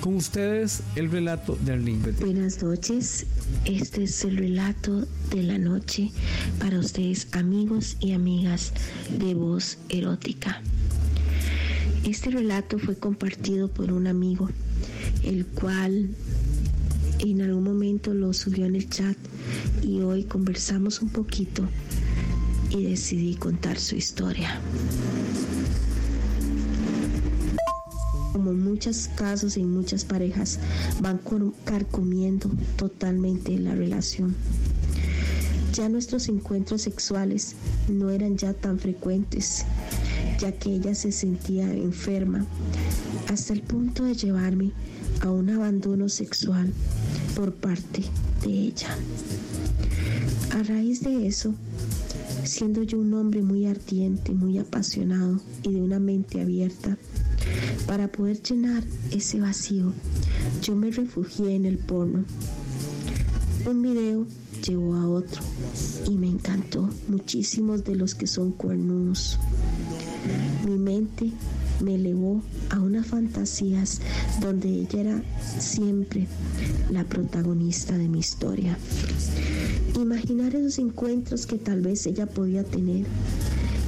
Con ustedes el relato de Arlene. Buenas noches, este es el relato de la noche para ustedes amigos y amigas de voz erótica. Este relato fue compartido por un amigo, el cual en algún momento lo subió en el chat y hoy conversamos un poquito y decidí contar su historia. Como en muchos casos y muchas parejas van carcomiendo totalmente la relación. Ya nuestros encuentros sexuales no eran ya tan frecuentes, ya que ella se sentía enferma, hasta el punto de llevarme a un abandono sexual por parte de ella. A raíz de eso, siendo yo un hombre muy ardiente, muy apasionado y de una mente abierta, para poder llenar ese vacío, yo me refugié en el porno. Un video llevó a otro y me encantó muchísimos de los que son cuernudos. Mi mente me elevó a unas fantasías donde ella era siempre la protagonista de mi historia. Imaginar esos encuentros que tal vez ella podía tener,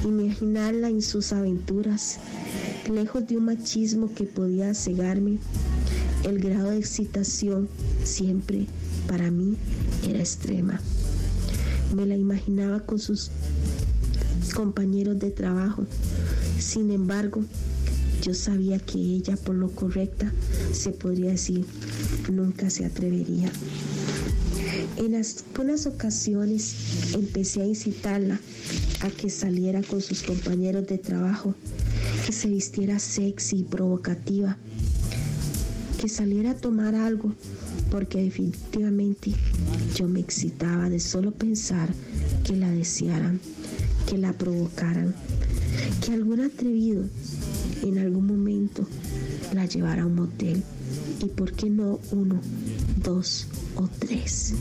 imaginarla en sus aventuras, lejos de un machismo que podía cegarme, el grado de excitación siempre para mí era extrema. Me la imaginaba con sus compañeros de trabajo. Sin embargo, yo sabía que ella, por lo correcta, se podría decir, nunca se atrevería. En algunas ocasiones empecé a incitarla a que saliera con sus compañeros de trabajo, que se vistiera sexy y provocativa, que saliera a tomar algo, porque definitivamente yo me excitaba de solo pensar que la desearan, que la provocaran, que algún atrevido en algún momento la llevara a un motel y por qué no uno, dos o tres,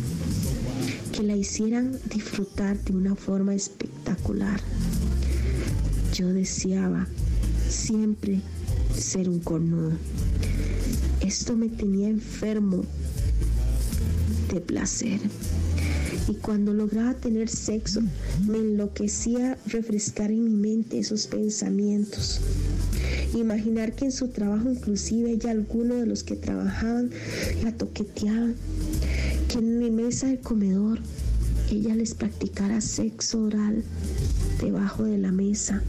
que la hicieran disfrutar de una forma espectacular. Yo deseaba siempre ser un cornudo. Esto me tenía enfermo de placer. Y cuando lograba tener sexo, me enloquecía refrescar en mi mente esos pensamientos. Imaginar que en su trabajo inclusive ya alguno de los que trabajaban la toqueteaban, que en mi mesa de comedor ella les practicara sexo oral debajo de la mesa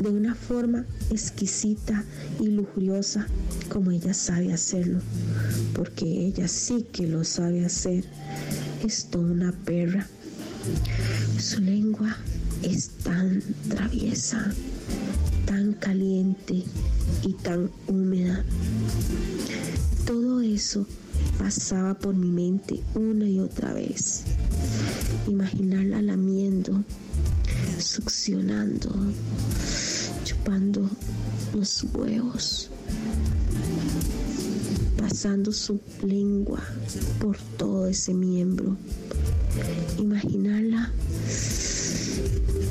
de una forma exquisita y lujuriosa como ella sabe hacerlo, porque ella sí que lo sabe hacer. Es toda una perra. Su lengua es tan traviesa, tan caliente y tan húmeda. Todo eso pasaba por mi mente una y otra vez. Imaginarla lamiendo, succionando, chupando los huevos, pasando su lengua por todo ese miembro. Imaginarla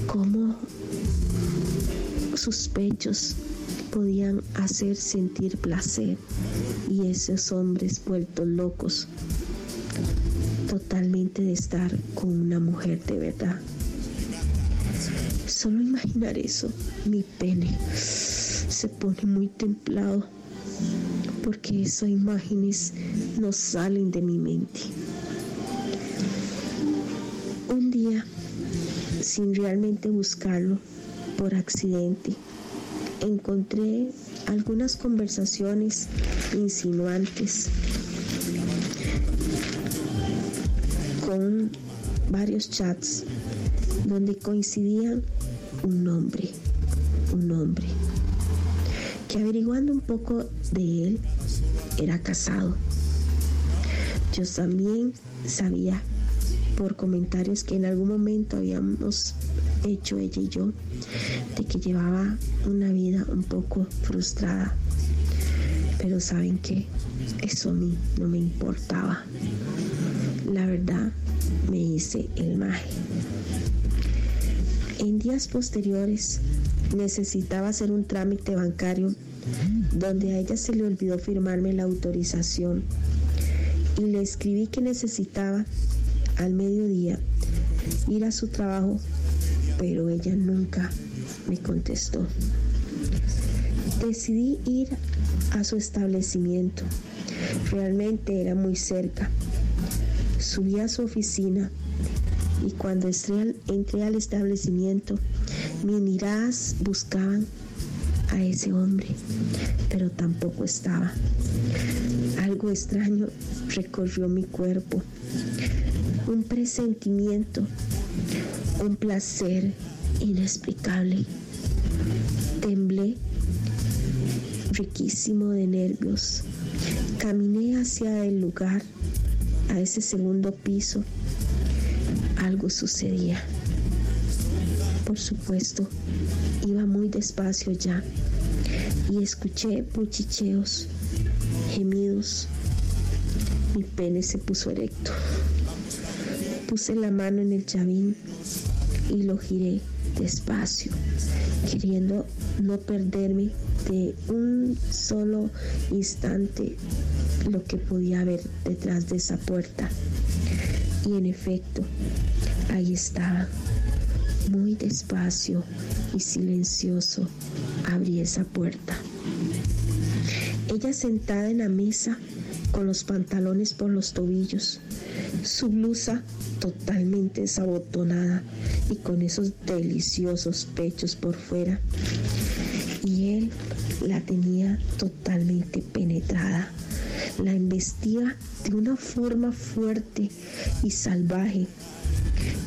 como sus pechos podían hacer sentir placer y esos hombres vueltos locos totalmente de estar con una mujer de verdad. Solo imaginar eso, mi pene se pone muy templado porque esas imágenes no salen de mi mente. Un día, sin realmente buscarlo, por accidente, encontré algunas conversaciones insinuantes con varios chats donde coincidían un nombre, un nombre, que averiguando un poco de él, era casado. Yo también sabía por comentarios que en algún momento habíamos hecho ella y yo, de que llevaba una vida un poco frustrada. Pero saben que eso a mí no me importaba. La verdad, me hice el maje. En días posteriores necesitaba hacer un trámite bancario donde a ella se le olvidó firmarme la autorización y le escribí que necesitaba al mediodía ir a su trabajo, pero ella nunca me contestó. Decidí ir a su establecimiento. Realmente era muy cerca. Subí a su oficina y cuando entré al establecimiento, mis miradas buscaban a ese hombre, pero tampoco estaba. Algo extraño recorrió mi cuerpo, un presentimiento, un placer inexplicable. Temblé riquísimo de nervios. Caminé hacia el lugar, a ese segundo piso. Algo sucedía. Por supuesto, iba muy despacio ya y escuché buchicheos, gemidos. Mi pene se puso erecto. Puse la mano en el chavín y lo giré despacio, queriendo no perderme de un solo instante lo que podía haber detrás de esa puerta. Y en efecto, ahí estaba, muy despacio y silencioso, abrí esa puerta. Ella sentada en la mesa con los pantalones por los tobillos, su blusa totalmente desabotonada y con esos deliciosos pechos por fuera. Y él la tenía totalmente penetrada. La embestía de una forma fuerte y salvaje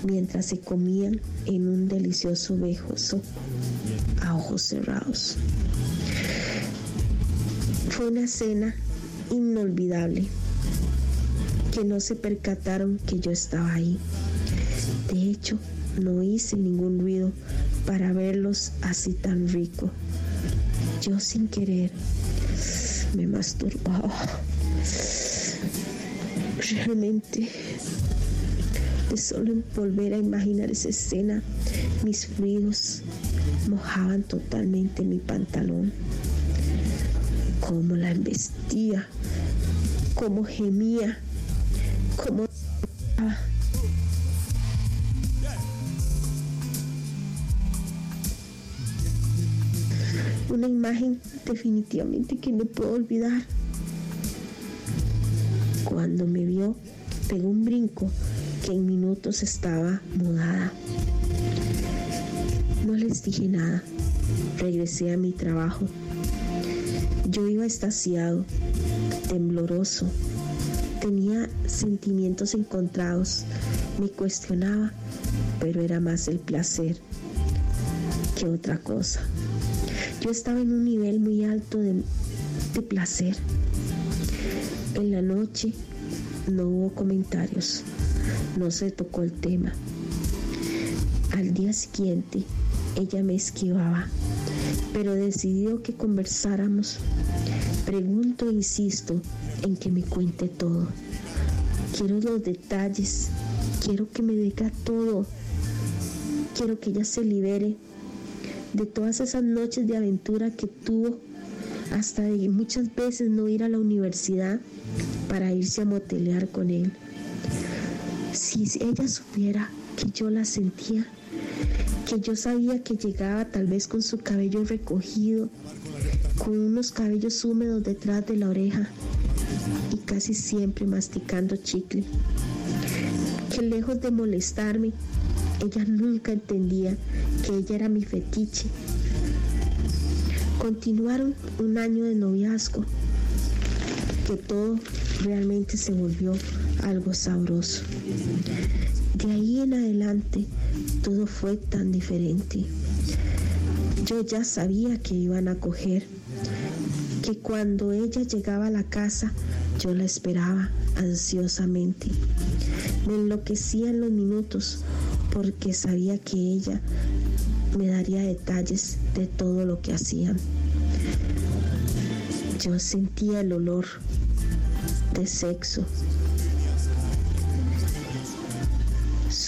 mientras se comían en un delicioso bejoso a ojos cerrados. Fue una cena inolvidable que no se percataron que yo estaba ahí. De hecho, no hice ningún ruido para verlos así tan rico. Yo sin querer me masturbaba. Realmente, de solo volver a imaginar esa escena, mis fluidos mojaban totalmente mi pantalón. Como la embestía, como gemía como una imagen definitivamente que no puedo olvidar. Cuando me vio, pegó un brinco que en minutos estaba mudada. No les dije nada. Regresé a mi trabajo. Yo iba estaciado, tembloroso, Tenía sentimientos encontrados, me cuestionaba, pero era más el placer que otra cosa. Yo estaba en un nivel muy alto de, placer. En la noche no hubo comentarios, no se tocó el tema. Al día siguiente ella me esquivaba, pero decidió que conversáramos. Pregunto e insisto en que me cuente todo. Quiero los detalles, quiero que me diga todo. Quiero que ella se libere de todas esas noches de aventura que tuvo, hasta de muchas veces no ir a la universidad para irse a motelear con él. Si ella supiera que yo la sentía, que yo sabía que llegaba tal vez con su cabello recogido, con unos cabellos húmedos detrás de la oreja, y casi siempre masticando chicle. Que lejos de molestarme, ella nunca entendía que ella era mi fetiche. Continuaron un año de noviazgo, que todo realmente se volvió algo sabroso. De ahí en adelante todo fue tan diferente. Yo ya sabía que iban a coger que cuando ella llegaba a la casa yo la esperaba ansiosamente. Me enloquecía en los minutos porque sabía que ella me daría detalles de todo lo que hacían. Yo sentía el olor de sexo.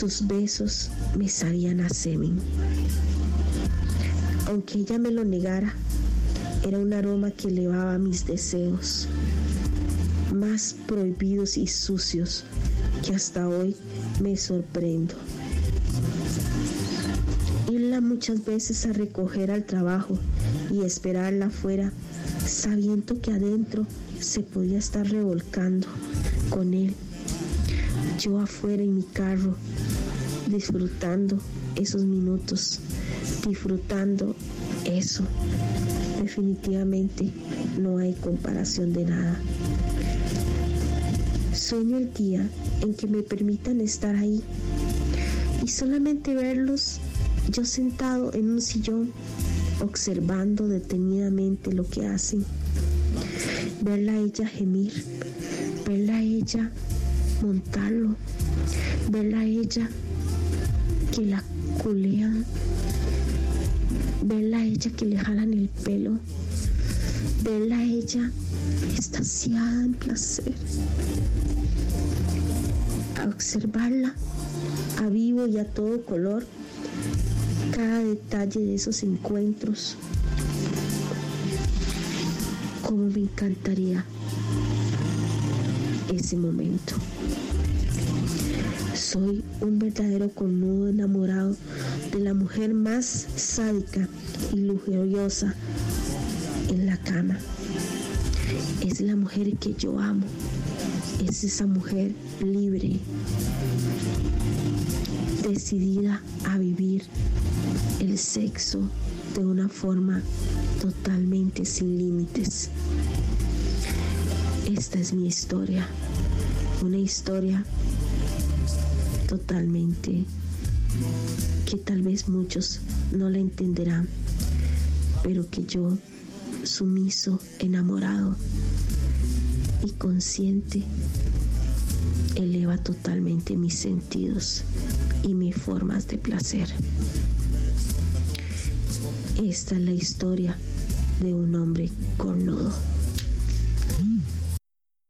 Sus besos me sabían a semen. Aunque ella me lo negara, era un aroma que elevaba mis deseos más prohibidos y sucios que hasta hoy me sorprendo. Irla muchas veces a recoger al trabajo y esperarla afuera, sabiendo que adentro se podía estar revolcando con él. Yo afuera en mi carro, disfrutando esos minutos, disfrutando eso. Definitivamente no hay comparación de nada. Sueño el día en que me permitan estar ahí y solamente verlos yo sentado en un sillón observando detenidamente lo que hacen. Verla a ella gemir, verla a ella montarlo, verla a ella que la culean, verla a ella que le jalan el pelo, verla a ella estaciada en placer, a observarla a vivo y a todo color cada detalle de esos encuentros. Cómo me encantaría ese momento. Soy un verdadero cornudo enamorado de la mujer más sádica y lujuriosa en la cama. Es la mujer que yo amo. Es esa mujer libre, decidida a vivir el sexo de una forma totalmente sin límites. Esta es mi historia, una historia totalmente que tal vez muchos no la entenderán, pero que yo, sumiso, enamorado y consciente, eleva totalmente mis sentidos y mis formas de placer. Esta es la historia de un hombre cornudo.